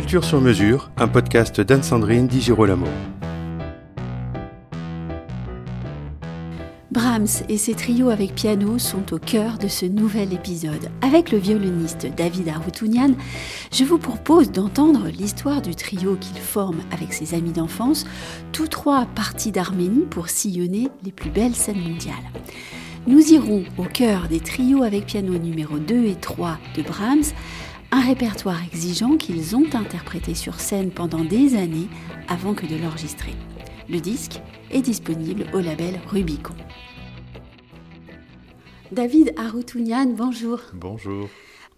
Culture sur mesure, un podcast d'Anne-Sandrine Di Girolamo. Brahms et ses trios avec piano sont au cœur de ce nouvel épisode. Avec le violoniste David Aroutounian, je vous propose d'entendre l'histoire du trio qu'il forme avec ses amis d'enfance, tous trois partis d'Arménie pour sillonner les plus belles scènes mondiales. Nous irons au cœur des trios avec piano numéro 2 et 3 de Brahms, un répertoire exigeant qu'ils ont interprété sur scène pendant des années avant que de l'enregistrer. Le disque est disponible au label Rubicon. David Aroutounian, bonjour. Bonjour.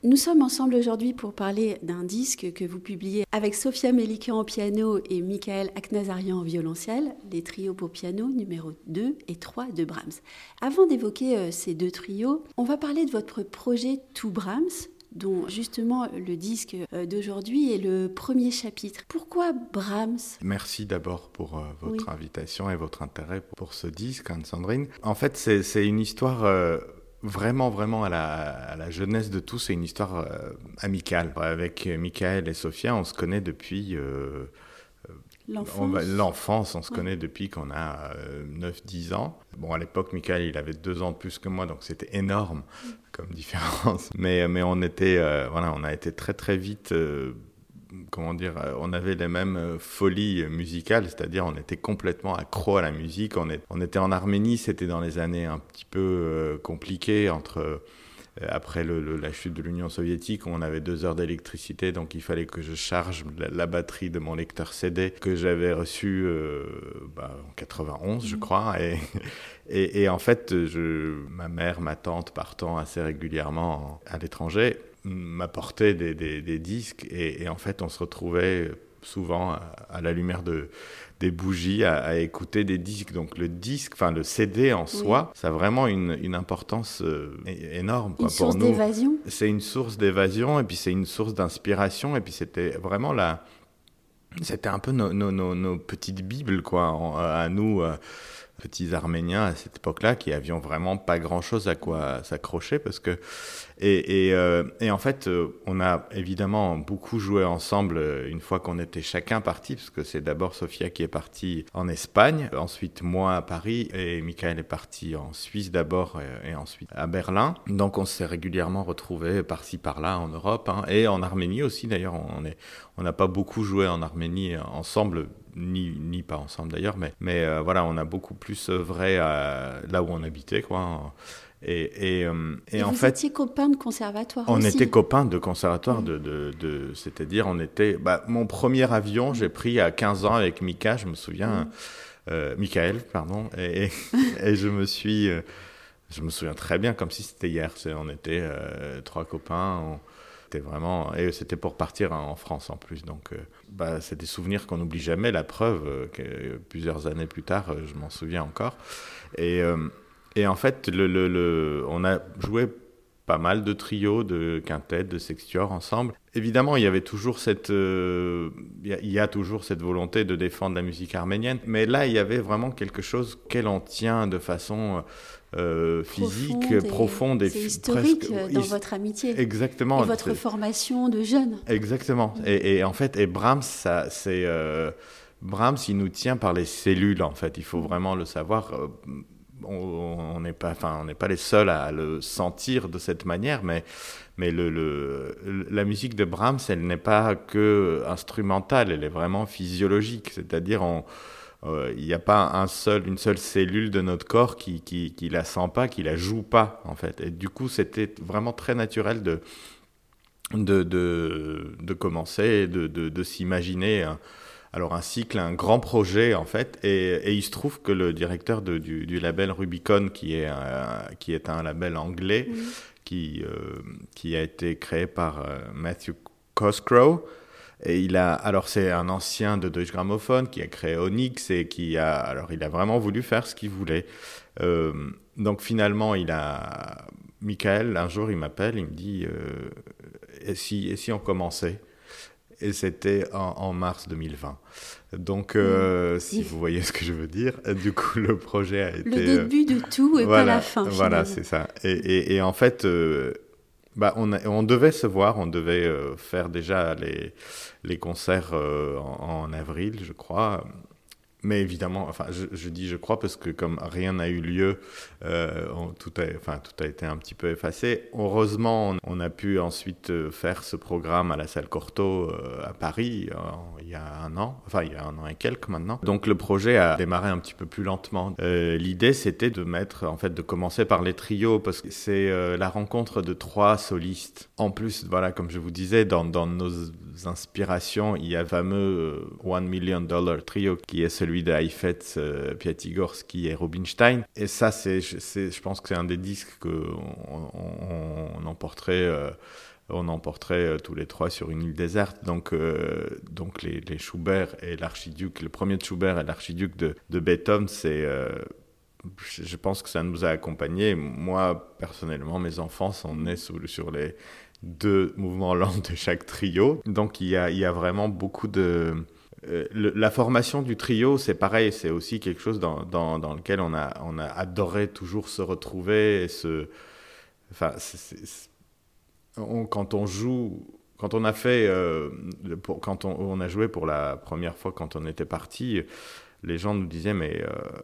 Nous sommes ensemble aujourd'hui pour parler d'un disque que vous publiez avec Sofia Melikian au piano et Michael Aknazarian au violoncelle, les trios pour piano numéro 2 et 3 de Brahms. Avant d'évoquer euh, ces deux trios, on va parler de votre projet To Brahms, dont justement le disque euh, d'aujourd'hui est le premier chapitre. Pourquoi Brahms? Merci d'abord pour euh, votre invitation et votre intérêt pour ce disque, Anne-Sandrine. En fait, c'est une histoire vraiment, vraiment à la, jeunesse de tous. C'est une histoire euh, amicale. Avec Michael et Sophia, on se connaît depuis... Euh, l'enfance. On, se connaît depuis qu'on a 9-10 euh, ans. Bon, à l'époque, Michael, il avait deux ans de plus que moi, donc c'était énorme comme différence. Mais, mais on était, voilà, on a été très, très vite comment dire, euh, on avait les mêmes euh, folies musicales, c'est-à-dire on était complètement accro à la musique. On, on était en Arménie, c'était dans les années un petit peu euh, compliquées entre après la chute de l'Union soviétique, on avait deux heures d'électricité, donc il fallait que je charge la, batterie de mon lecteur CD que j'avais reçu bah, en 91, je mmh. crois. Et, et, en fait, je, ma mère, ma tante partant assez régulièrement à l'étranger, m'apportait des, des, disques et, en fait on se retrouvait souvent à, la lumière de des bougies à, écouter des disques. Donc le disque enfin le CD en soi ça a vraiment une, une importance euh, énorme quoi, une source d'évasion. C'est une source d'évasion et puis c'est une source d'inspiration et puis c'était vraiment la c'était un peu nos, nos, nos, petites bibles quoi à nous euh, petits Arméniens à cette époque-là qui avions vraiment pas grand-chose à quoi s'accrocher parce que et, et, euh, en fait euh, on a évidemment beaucoup joué ensemble euh, une fois qu'on était chacun parti parce que c'est d'abord Sofia qui est partie en Espagne, ensuite moi à Paris et Michael est parti en Suisse d'abord et, ensuite à Berlin. Donc on s'est régulièrement retrouvés par-ci par-là en Europe hein, et en Arménie aussi d'ailleurs on est on n'a pas beaucoup joué en Arménie ensemble ni, ni pas ensemble d'ailleurs, mais, mais euh, voilà, on a beaucoup plus œuvré là où on habitait, quoi. Et, et, euh, et, en vous fait, étiez copains de conservatoire On aussi. était copains de conservatoire, de, de, de c'est-à-dire on était. Bah, mon premier avion, j'ai pris à 15 ans avec Mika, je me souviens, euh, Michael, pardon, et, et, je me suis, je me souviens très bien comme si c'était hier. On était trois copains vraiment et c'était pour partir en France en plus. Donc, euh, bah, c'est des souvenirs qu'on n'oublie jamais. La preuve, euh, que plusieurs années plus tard, euh, je m'en souviens encore. Et, et en fait, le, le, on a joué pas mal de trios, de quintettes, de sextuors ensemble. Évidemment, il y avait toujours cette, il y, a toujours cette volonté de défendre la musique arménienne, mais là, il y avait vraiment quelque chose qu'elle en tient de façon euh, physique, profonde et, c'est historique euh, dans votre amitié. Exactement. Et votre formation de jeune. Exactement. Et, en fait, et Brahms, ça, c'est euh, Brahms, il nous tient par les cellules. En fait, il faut vraiment le savoir. On n'est pas, enfin, on n'est pas les seuls à le sentir de cette manière, mais mais le, le, la musique de Brahms, elle n'est pas que instrumentale, elle est vraiment physiologique. C'est-à-dire, on il n'y a pas un seul, une seule cellule de notre corps qui, qui, qui la sent pas, qui la joue pas, en fait. Et du coup, c'était vraiment très naturel de, de, de, de commencer, de, de, de s'imaginer alors un cycle, un grand projet en fait, et, et il se trouve que le directeur de, du, du, label Rubicon, qui est un, qui est un label anglais, qui, euh, qui a été créé par euh, Matthew Cosgrove, et il a, alors c'est un ancien de Deutsche Grammophon qui a créé Onyx et qui a, alors il a vraiment voulu faire ce qu'il voulait. Euh, donc finalement, il a, Michael, un jour, il m'appelle, il me dit, euh, et si, et si on commençait? Et c'était en, mars 2020. Donc, euh, si vous voyez ce que je veux dire, du coup, le projet a été... Le début de tout et voilà, pas la fin. Voilà, c'est ça. Et, et, et, en fait, bah, on, on, devait se voir, on devait faire déjà les, les concerts en, en, avril, je crois. Mais évidemment, enfin, je, dis je crois parce que comme rien n'a eu lieu, euh, tout, a, enfin, tout a été un petit peu effacé. Heureusement, on, a pu ensuite euh, faire ce programme à la salle Cortot euh, à Paris il y a un an, enfin il y a un an et quelques maintenant. Donc le projet a démarré un petit peu plus lentement. Euh, L'idée c'était de mettre, en fait, de commencer par les trios parce que c'est la rencontre de trois solistes. En plus, voilà, comme je vous disais, dans, dans nos inspirations, il y a le fameux One Million Dollar Trio qui est celui de Heifetz, euh, Piatigorsky et Rubinstein. Et ça, c'est, je pense que c'est un des disques qu'on on, emporterait. Euh, on emporterait euh, tous les trois sur une île déserte. Donc, euh, donc les, les, Schubert et l'archiduc, le premier de Schubert et l'archiduc de, de Beethoven, c'est, euh, je pense que ça nous a accompagnés. Moi, personnellement, mes enfants sont nés sur les deux mouvements lents de chaque trio. Donc, il y a, il y a vraiment beaucoup de, euh, la formation du trio, c'est pareil, c'est aussi quelque chose dans, dans, lequel on a, on a adoré toujours se retrouver et se. Enfin, quand on joue, quand on a fait, euh, pour, quand on, on, a joué pour la première fois, quand on était parti, les gens nous disaient, mais. Euh,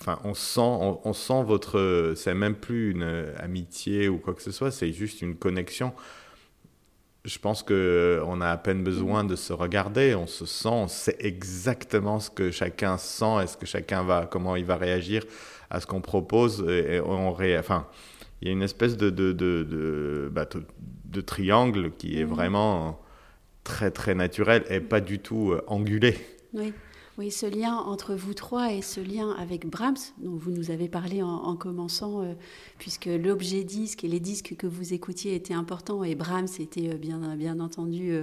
enfin, on sent, on, on sent votre. C'est même plus une amitié ou quoi que ce soit, c'est juste une connexion je pense qu'on a à peine besoin de se regarder, on se sent, on sait exactement ce que chacun sent, est-ce que chacun va, comment il va réagir à ce qu'on propose. Et on ré... enfin, il y a une espèce de, de, de, de, bah, de triangle qui est vraiment très très naturel et pas du tout euh, angulé. Oui. Oui, ce lien entre vous trois et ce lien avec Brahms, dont vous nous avez parlé en, en commençant, euh, puisque l'objet disque et les disques que vous écoutiez étaient importants et Brahms était euh, bien, entendu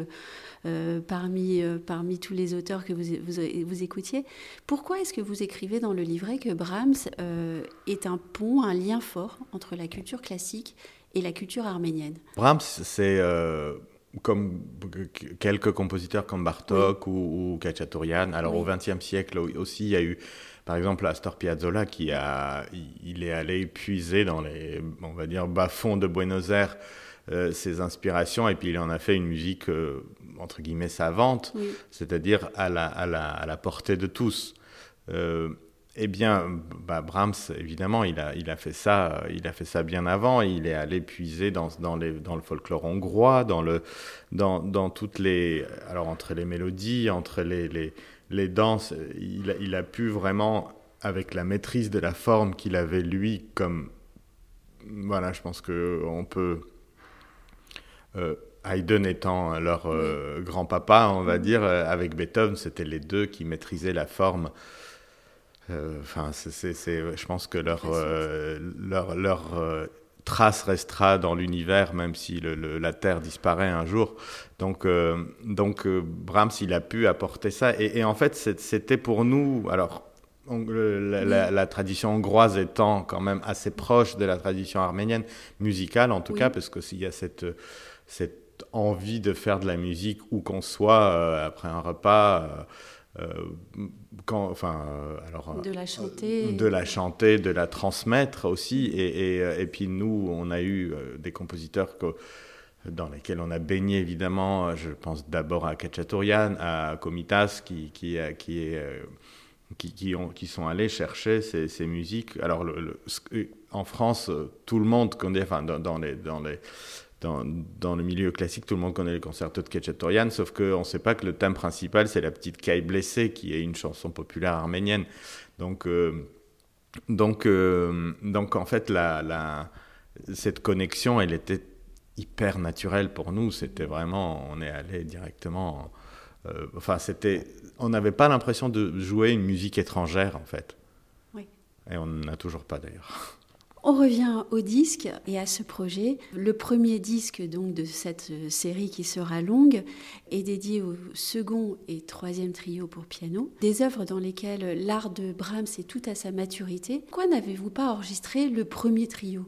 euh, parmi, parmi tous les auteurs que vous, vous, écoutiez. Pourquoi est-ce que vous écrivez dans le livret que Brahms est un pont, un lien fort entre la culture classique et la culture arménienne? Brahms, c'est comme quelques compositeurs comme Bartok oui. ou, ou. Alors oui. au XXe siècle aussi, il y a eu par exemple Astor Piazzolla qui a, il est allé puiser dans les, on va dire, bas-fonds de Buenos Aires euh, ses inspirations et puis il en a fait une musique euh, entre guillemets savante, oui. c'est-à-dire à la, à, la, à la portée de tous. Euh, eh bien, bah, Brahms, évidemment, il a, il a fait ça, il a fait ça bien avant. Il est allé puiser dans, dans, les, dans le folklore hongrois, dans le, dans, dans toutes les, alors entre les mélodies, entre les, les, les danses, il a, il a pu vraiment, avec la maîtrise de la forme qu'il avait lui, comme, voilà, je pense que on peut. Euh, Haydn étant leur euh, grand-papa, on va dire, euh, avec Beethoven, c'était les deux qui maîtrisaient la forme. Enfin, euh, je pense que leur, euh, leur, leur euh, trace restera dans l'univers, même si le, le, la Terre disparaît un jour. Donc, euh, donc euh, Brahms, il a pu apporter ça. Et, et en fait, c'était pour nous. Alors, on, la, la, la, tradition hongroise étant quand même assez proche de la tradition arménienne, musicale en tout oui. cas, parce qu'il y a cette, cette envie de faire de la musique où qu'on soit euh, après un repas. Euh, euh, quand, enfin, euh, alors, de la chanter, de la chanter, de la transmettre aussi. Et, et, et puis nous, on a eu des compositeurs que, dans lesquels on a baigné évidemment. Je pense d'abord à Kachaturian, à Komitas, qui, qui, qui est qui, qui, ont, qui sont allés chercher ces, ces musiques. Alors, le, le, en France, tout le monde connaît, enfin, dans, dans les, dans les, dans, dans, le milieu classique, tout le monde connaît le concerto de Ketchatorian, sauf qu'on ne sait pas que le thème principal, c'est la petite caille blessée, qui est une chanson populaire arménienne. Donc, euh, donc, euh, donc en fait, la, la, cette connexion, elle était hyper naturelle pour nous. C'était vraiment, on est allé directement. Euh, enfin, c'était, on n'avait pas l'impression de jouer une musique étrangère, en fait. Oui. Et on n'en a toujours pas d'ailleurs. On revient au disque et à ce projet. Le premier disque donc de cette série qui sera longue est dédié au second et troisième trio pour piano, des œuvres dans lesquelles l'art de Brahms est tout à sa maturité. Pourquoi n'avez-vous pas enregistré le premier trio?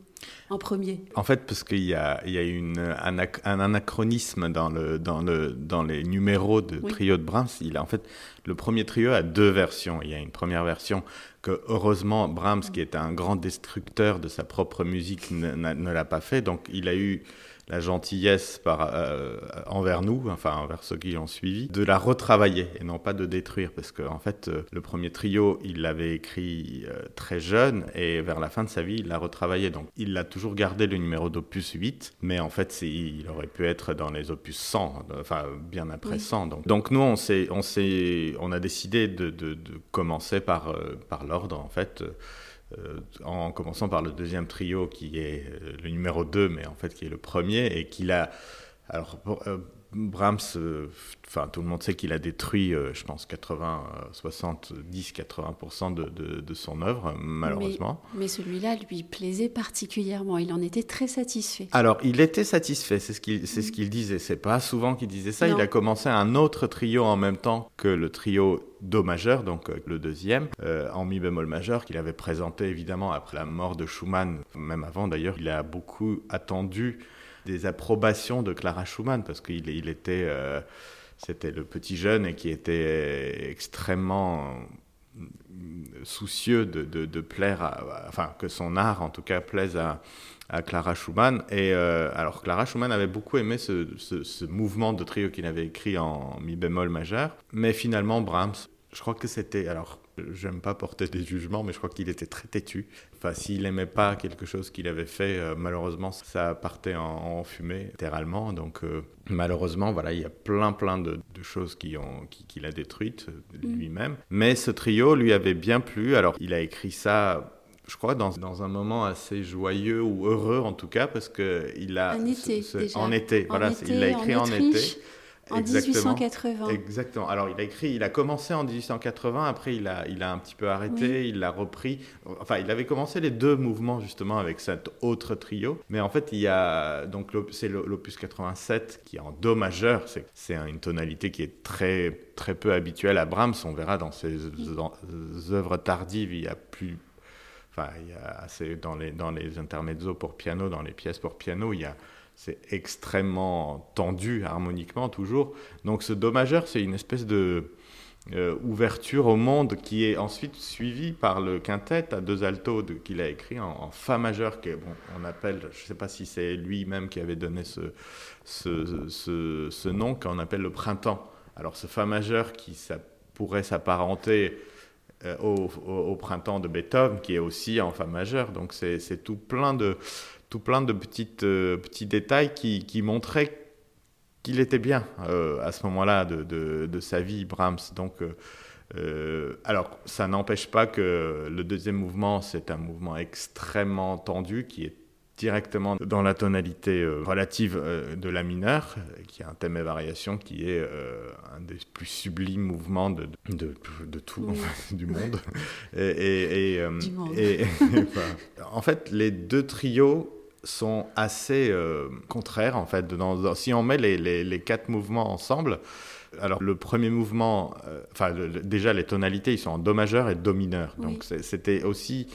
En premier En fait, parce qu'il y a, il y a une, un, un, anachronisme dans, le, dans, le, dans les numéros de trio de Brahms. Il a, en fait, le premier trio a deux versions. Il y a une première version que, heureusement, Brahms, qui est un grand destructeur de sa propre musique, ne l'a pas fait. Donc, il a eu la gentillesse par, euh, envers nous, enfin envers ceux qui ont suivi, de la retravailler et non pas de détruire. Parce qu'en en fait, euh, le premier trio, il l'avait écrit euh, très jeune et vers la fin de sa vie, il l'a retravaillé. Donc il a toujours gardé le numéro d'opus 8, mais en fait, il aurait pu être dans les opus 100, enfin bien après 100. Donc, donc nous, on, on, on a décidé de, de, de commencer par, par l'ordre, en fait. Euh, en commençant par le deuxième trio qui est euh, le numéro 2, mais en fait qui est le premier, et qu'il a... Brahms, enfin tout le monde sait qu'il a détruit, je pense, 80, 70, 80% de, de, de, son œuvre, malheureusement. Mais, celui-là lui plaisait particulièrement, il en était très satisfait. Alors, il était satisfait, c'est ce qu'il ce qu'il disait. C'est pas souvent qu'il disait ça. Il a commencé un autre trio en même temps que le trio Do majeur, donc euh, le deuxième, euh, en mi bémol majeur, qu'il avait présenté évidemment après la mort de Schumann, même avant d'ailleurs. Il a beaucoup attendu des approbations de Clara Schumann parce qu'il il était, euh, c'était le petit jeune et qui était extrêmement soucieux de, plaire, enfin que son art en tout cas plaise à, Clara Schumann. Et alors Clara Schumann avait beaucoup aimé ce, ce mouvement de trio qu'il avait écrit en mi bémol majeur, mais finalement Brahms je crois que c'était. Alors, j'aime pas porter des jugements, mais je crois qu'il était très têtu. Enfin, s'il aimait pas quelque chose qu'il avait fait, euh, malheureusement, ça partait en, fumée, littéralement. Donc, euh, malheureusement, voilà, il y a plein, plein de, choses qu'il qui, a détruites euh, mm. lui-même. Mais ce trio lui avait bien plu. Alors, il a écrit ça je crois, dans, dans, un moment assez joyeux ou heureux en tout cas, parce qu'il a... En été, déjà. En été, voilà, il l'a écrit en, en été. En 1880. Exactement. Alors, il a écrit, il a commencé en 1880, après, il a, il a un petit peu arrêté, il l'a repris. Enfin, il avait commencé les deux mouvements, justement, avec cet autre trio. Mais en fait, il y a, donc, c'est l'opus 87 qui est en Do majeur. C'est une tonalité qui est très, très peu habituelle à Brahms. On verra dans ses œuvres tardives, il y a plus. Enfin, il y a dans les, dans les intermezzo pour piano, dans les pièces pour piano, il y a c'est extrêmement tendu harmoniquement toujours. Donc ce do majeur, c'est une espèce de euh, ouverture au monde qui est ensuite suivie par le quintet à deux altos qu'il a écrit en, fa majeur, qui bon, on appelle, je ne sais pas si c'est lui-même qui avait donné ce, ce, ce, nom qu'on appelle le printemps. Alors ce fa majeur qui ça pourrait s'apparenter euh, au, au, printemps de Beethoven, qui est aussi en fa majeur. Donc c'est tout plein de tout plein de petites, euh, petits détails qui, qui montraient qu'il était bien euh, à ce moment-là de, de, sa vie, Brahms. Donc, euh, alors, ça n'empêche pas que le deuxième mouvement, c'est un mouvement extrêmement tendu qui est directement dans la tonalité relative de la mineure, qui a un thème et variation qui est un des plus sublimes mouvements de, de, de tout, du monde. Et, et, du monde. et en fait, les deux trios sont assez euh, contraires en fait. si on met les, quatre mouvements ensemble, alors le premier mouvement, euh, enfin déjà les tonalités, ils sont en do majeur et do mineur. Donc c'était aussi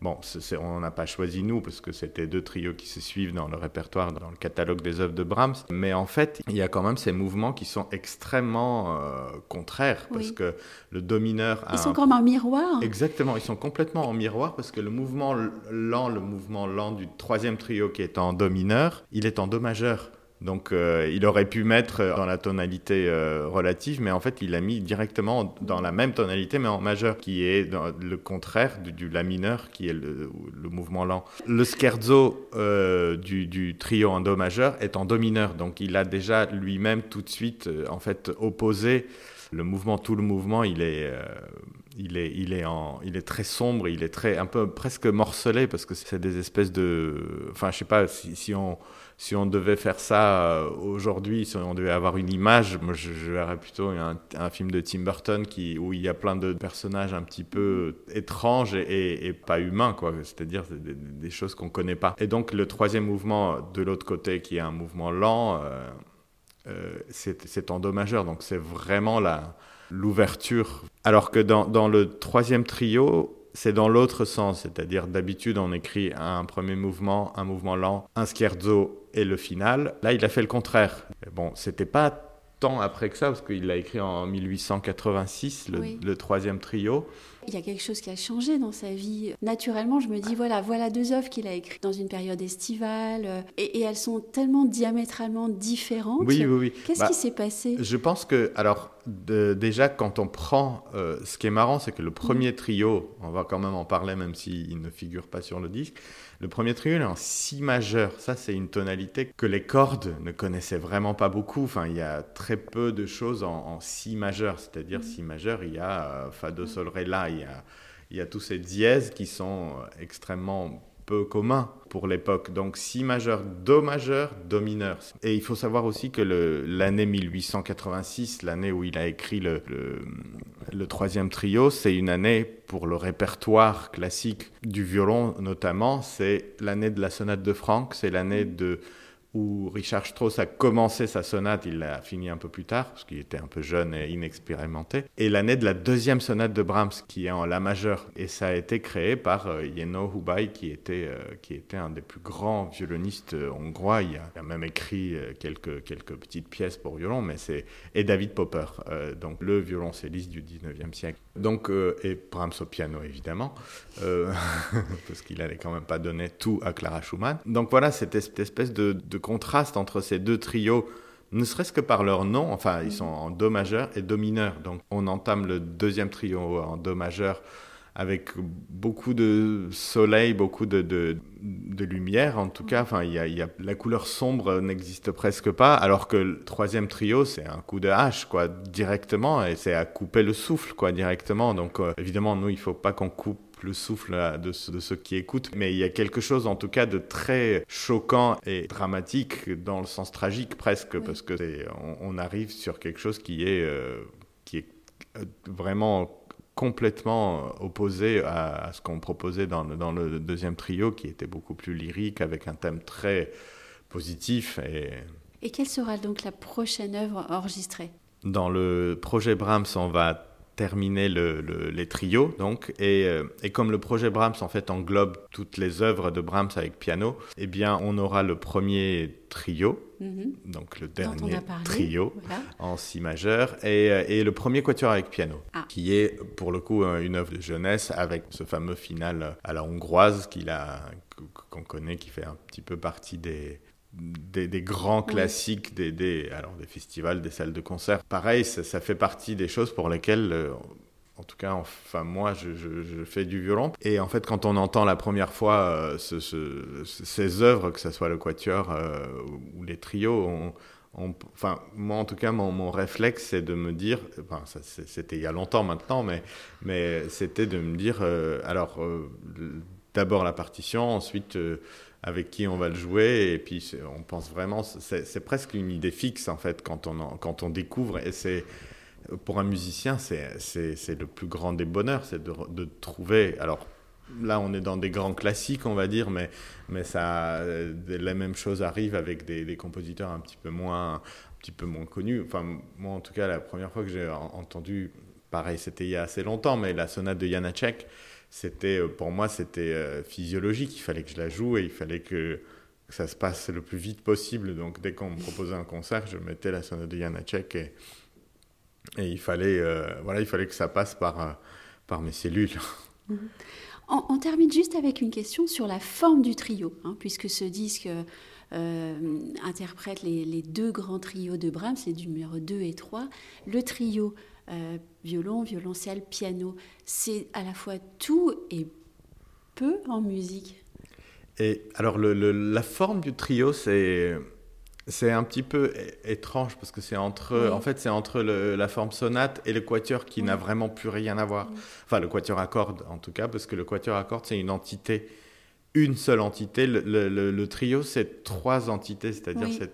Bon, on n'a pas choisi nous parce que c'était deux trios qui se suivent dans le répertoire, dans le catalogue des œuvres de Brahms. Mais en fait, il y a quand même ces mouvements qui sont extrêmement euh, contraires parce que le do mineur. Ils sont comme en miroir. Exactement, ils sont complètement en miroir parce que le mouvement lent, le mouvement lent du troisième trio qui est en do mineur, il est en do majeur. Donc euh, il aurait pu mettre dans la tonalité euh, relative, mais en fait il l'a mis directement dans la même tonalité, mais en majeur, qui est le contraire du, la mineur, qui est le, mouvement lent. Le scherzo euh, du, trio en do majeur est en do mineur, donc il a déjà lui-même tout de suite en fait opposé le mouvement, tout le mouvement, il est, il est, très sombre, il est très, un peu presque morcelé parce que c'est des espèces de, enfin, je sais pas si on devait faire ça euh, aujourd'hui, si on devait avoir une image, moi je, verrais plutôt un, film de Tim Burton où il y a plein de personnages un petit peu étranges et, pas humains, quoi. C'est-à-dire des, choses qu'on connaît pas. Et donc le troisième mouvement de l'autre côté, qui est un mouvement lent, euh, euh, c'est en do majeur. Donc c'est vraiment la l'ouverture. Alors que dans, dans, le troisième trio, c'est dans l'autre sens, c'est-à-dire d'habitude on écrit un premier mouvement, un mouvement lent, un scherzo et le final. Là, il a fait le contraire. Bon, c'était pas tant après que ça, parce qu'il l'a écrit en 1886, le, le troisième trio il y a quelque chose qui a changé dans sa vie. Naturellement, je me dis, voilà, voilà deux œuvres qu'il a écrites dans une période estivale, euh, et, elles sont tellement diamétralement différentes. Oui, oui, oui. Qu'est-ce bah, qui s'est passé? Je pense que, alors, déjà, quand on prend, euh, ce qui est marrant, c'est que le premier trio, on va quand même en parler, même s'il ne figure pas sur le disque, le premier trio est en si majeur. Ça, c'est une tonalité que les cordes ne connaissaient vraiment pas beaucoup. Enfin, il y a très peu de choses en, si majeur. C'est-à-dire, si majeur, il y a euh, Fa, Do, Sol, Ré, La. Il y a, il y a tous ces dièses qui sont extrêmement peu commun pour l'époque. Donc si majeur, do majeur, do mineur. Et il faut savoir aussi que l'année 1886, l'année où il a écrit le, le, troisième trio, c'est une année pour le répertoire classique du violon notamment. C'est l'année de la sonate de Franck, c'est l'année de où Richard Strauss a commencé sa sonate, il l'a fini un peu plus tard, parce qu'il était un peu jeune et inexpérimenté. Et l'année de la deuxième sonate de Brahms, qui est en La majeure. Et ça a été créé par euh, Yeno qui était, euh, qui était un des plus grands violonistes euh, hongrois. Il a, même écrit quelques, quelques petites pièces pour violon, mais c'est. Et David Popper, donc le violoncelliste du 19e siècle. Donc, et Brahms au piano, évidemment, parce qu'il n'allait quand même pas donner tout à Clara Schumann. Donc voilà, cette espèce de contraste entre ces deux trios, ne serait-ce que par leur nom, enfin ils sont en Do majeur et Do mineur. Donc on entame le deuxième trio en Do majeur avec beaucoup de soleil, beaucoup de, lumière en tout cas. Enfin, y a, la couleur sombre n'existe presque pas, alors que le troisième trio, c'est un coup de hache, quoi, directement, et c'est à couper le souffle, quoi, directement. Donc, euh, évidemment, nous, il faut pas qu'on coupe le souffle de, ceux qui écoutent. Mais il y a quelque chose en tout cas de très choquant et dramatique dans le sens tragique presque, parce que on, arrive sur quelque chose qui est, euh, qui est euh, vraiment complètement opposé à, ce qu'on proposait dans le, dans le deuxième trio, qui était beaucoup plus lyrique, avec un thème très positif. Et, et quelle sera donc la prochaine œuvre enregistrée? Dans le projet Brahms, on va terminer le, les trios. Donc, et, euh, et, comme le projet Brahms en fait englobe toutes les œuvres de Brahms avec piano, eh bien, on aura le premier trio, mhm. donc le dernier trio en si majeur, et, euh, et, le premier quatuor avec piano, ah. qui est pour le coup une œuvre de jeunesse avec ce fameux final à la hongroise qu'il a qu'on connaît, qui fait un petit peu partie des, des, grands classiques des, des, alors des festivals, des salles de concert. Pareil, ça, fait partie des choses pour lesquelles, euh, en tout cas, enfin moi, je, fais du violon. Et en fait, quand on entend la première fois euh, ces œuvres, que ce soit le quatuor euh, ou les trios, enfin, moi, en tout cas, mon, réflexe, c'est de me dire, enfin, c'était il y a longtemps maintenant, mais, mais c'était de me dire, alors, d'abord la partition, ensuite avec qui on va le jouer. Et puis, on pense vraiment, c'est presque une idée fixe, en fait, quand on, quand on découvre. Et c'est, pour un musicien, c'est le plus grand des bonheurs, c'est de, de, trouver. Alors, là, on est dans des grands classiques, on va dire, mais, mais ça, la même chose arrive avec des, des, compositeurs un petit peu moins, un petit peu moins connus. Enfin, moi, en tout cas, la première fois que j'ai entendu, pareil, c'était il y a assez longtemps, mais la sonate de Janacek, c'était euh, pour moi c'était euh, physiologique. Il fallait que je la joue et il fallait que, ça se passe le plus vite possible. Donc dès qu'on me proposait un concert, je mettais la sonate de Janacek et, et il fallait euh, voilà il fallait que ça passe par par mes cellules. Mhm. On, termine juste avec une question sur la forme du trio, hein, puisque ce disque interprète les, les, deux grands trios de Brahms, les numéros 2 et 3. Le trio euh, violon, violoncelle, piano. C'est à la fois tout et peu en musique. Et alors, la forme du trio, c'est. C'est un petit peu étrange parce que c'est entre, en fait, c'est entre la forme sonate et le quatuor qui n'a vraiment plus rien à voir. Enfin, le quatuor à cordes, en tout cas, parce que le quatuor à cordes, c'est une entité, une seule entité. Le, trio, c'est trois entités, c'est-à-dire c'est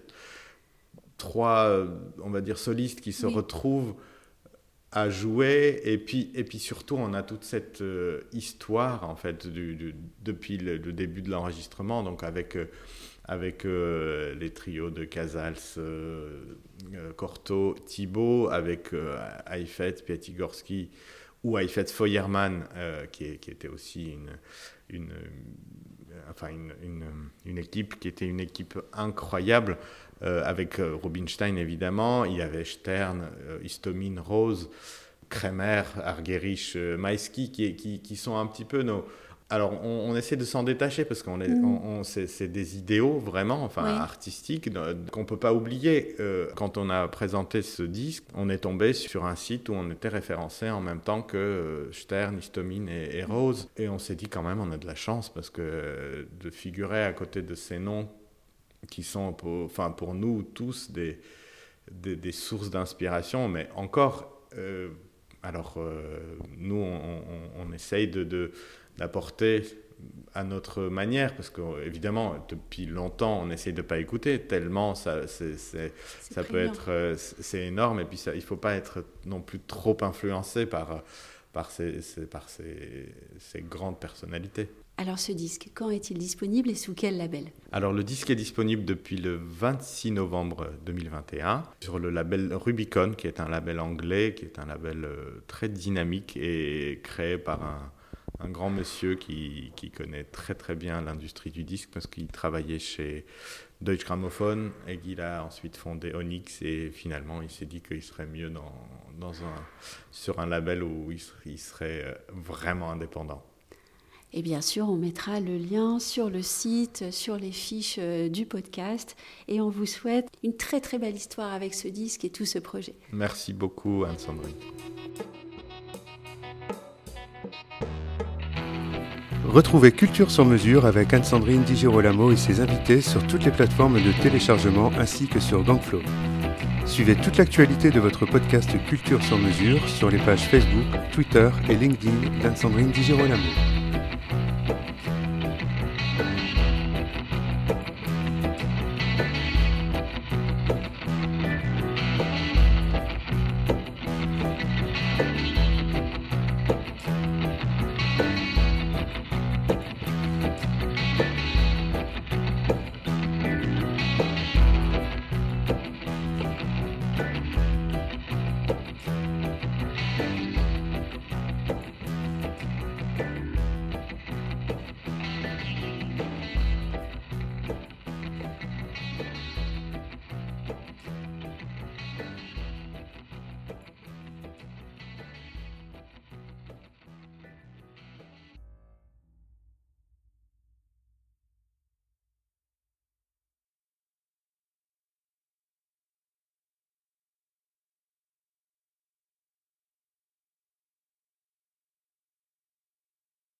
trois, euh, on va dire, solistes qui se retrouvent à jouer. Et puis et puis surtout on a toute cette euh, histoire en fait depuis le, début de l'enregistrement donc avec euh, avec euh, les trios de Casals, Corto, Thibault, avec Heifetz, Piatigorsky ou Aifet Feuermann, qui, était aussi une, une, enfin une, une, équipe qui était une équipe incroyable, avec Rubinstein évidemment, il y avait Stern, Istomin, Rose. Kremer, Argerich, Maïski, qui, qui, qui, sont un petit peu nos, alors, on, essaie de s'en détacher parce qu'on est, mm. c'est, des idéaux vraiment, enfin artistiques, qu'on ne peut pas oublier. Euh, quand on a présenté ce disque, on est tombé sur un site où on était référencé en même temps que euh, Stern, Histomine et, Rose. Et on s'est dit quand même, on a de la chance parce que euh, de figurer à côté de ces noms qui sont, pour, enfin, pour nous tous, des, des, sources d'inspiration, mais encore. alors, nous, on, essaye de d'apporter à notre manière, parce qu'évidemment, depuis longtemps, on essaye de ne pas écouter, tellement ça, c'est, ça peut être, euh, c'est énorme, et puis ça, il ne faut pas être non plus trop influencé par, par, ces, par ces, ces, grandes personnalités. Alors ce disque, quand est-il disponible et sous quel label? Alors le disque est disponible depuis le 26 novembre 2021 sur le label Rubicon, qui est un label anglais, qui est un label euh, très dynamique et créé par un grand monsieur qui, connaît très très bien l'industrie du disque parce qu'il travaillait chez Deutsche Grammophon et qu'il a ensuite fondé Onyx et finalement il s'est dit qu'il serait mieux dans, sur un label où il serait, euh, vraiment indépendant. Et bien sûr, on mettra le lien sur le site, sur les fiches euh, du podcast. Et on vous souhaite une très très belle histoire avec ce disque et tout ce projet. Merci beaucoup, Anne-Sandrine. Retrouvez Culture sur mesure avec Anne-Sandrine Di Girolamo et ses invités sur toutes les plateformes de téléchargement ainsi que sur Gangflow. Suivez toute l'actualité de votre podcast Culture sur mesure sur les pages Facebook, Twitter et LinkedIn d'Anne-Sandrine Di Girolamo.